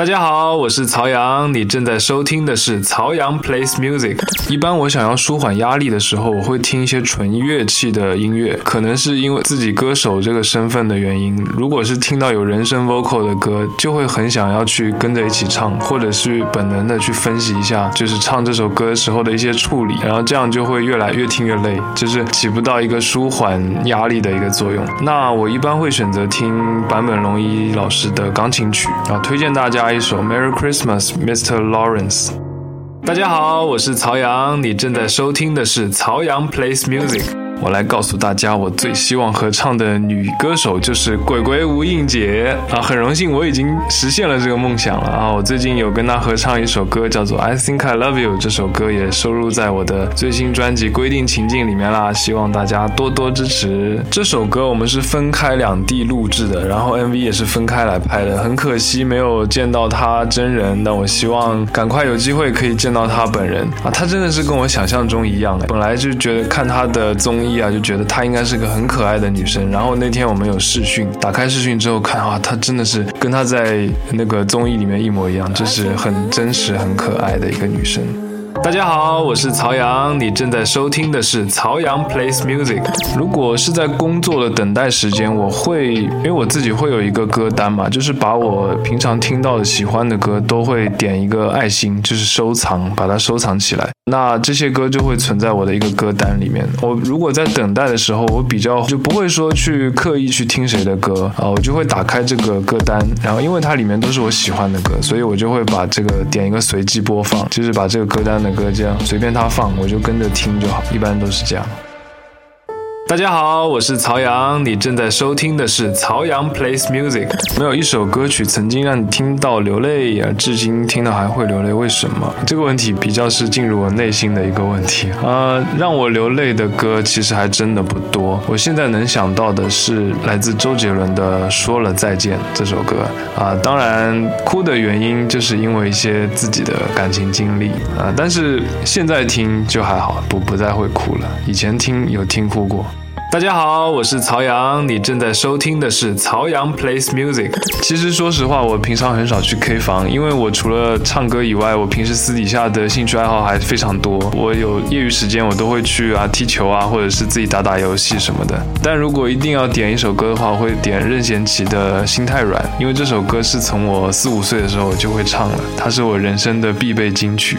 大家好，我是曹阳，你正在收听的是曹阳 plays music。一般我想要舒缓压力的时候，我会听一些纯乐器的音乐，可能是因为自己歌手这个身份的原因。如果是听到有人声 vocal 的歌，就会很想要去跟着一起唱，或者是本能的去分析一下，就是唱这首歌时候的一些处理，然后这样就会越来越听越累，就是起不到一个舒缓压力的一个作用。那我一般会选择听坂本龙一老师的钢琴曲，然后推荐大家。一首《Merry Christmas, Mr. Lawrence》。大家好，我是曹阳，你正在收听的是曹阳 Plays Music。 我来告诉大家，我最希望合唱的女歌手就是鬼鬼吴映洁啊！很荣幸，我已经实现了这个梦想了啊！我最近有跟她合唱一首歌，叫做《I Think I Love You》，这首歌也收录在我的最新专辑《规定情境》里面啦，希望大家多多支持。这首歌我们是分开两地录制的，然后 MV 也是分开来拍的，很可惜没有见到她真人，但我希望赶快有机会可以见到她本人啊！她真的是跟我想象中一样，本来就觉得看她的综艺。啊，就觉得她应该是个很可爱的女生。然后那天我们有视讯，打开视讯之后看，哇，她真的是跟她在那个综艺里面一模一样，就是很真实、很可爱的一个女生。大家好，我是曹阳，你正在收听的是曹阳 plays music。如果是在工作的等待时间，我会因为我自己会有一个歌单嘛，就是把我平常听到的喜欢的歌都会点一个爱心，就是收藏，把它收藏起来。那这些歌就会存在我的一个歌单里面。我如果在等待的时候，我比较就不会说去刻意去听谁的歌啊，我就会打开这个歌单，然后因为它里面都是我喜欢的歌，所以我就会把这个点一个随机播放，就是把这个歌单的。歌这样随便他放，我就跟着听就好，一般都是这样。大家好，我是曹阳，你正在收听的是曹阳 plays music。没有一首歌曲曾经让你听到流泪，而至今听到还会流泪，为什么？这个问题比较是进入我内心的一个问题啊。让我流泪的歌其实还真的不多。我现在能想到的是来自周杰伦的《说了再见》这首歌啊。当然，哭的原因就是因为一些自己的感情经历啊。但是现在听就还好，不不再会哭了。以前听有听哭过。大家好，我是曹阳，你正在收听的是曹阳 plays music。其实说实话，我平常很少去 K 房，因为我除了唱歌以外，我平时私底下的兴趣爱好还非常多。我有业余时间，我都会去啊踢球啊，或者是自己打打游戏什么的。但如果一定要点一首歌的话，我会点任贤齐的《心太软》，因为这首歌是从我四五岁的时候我就会唱了，它是我人生的必备金曲。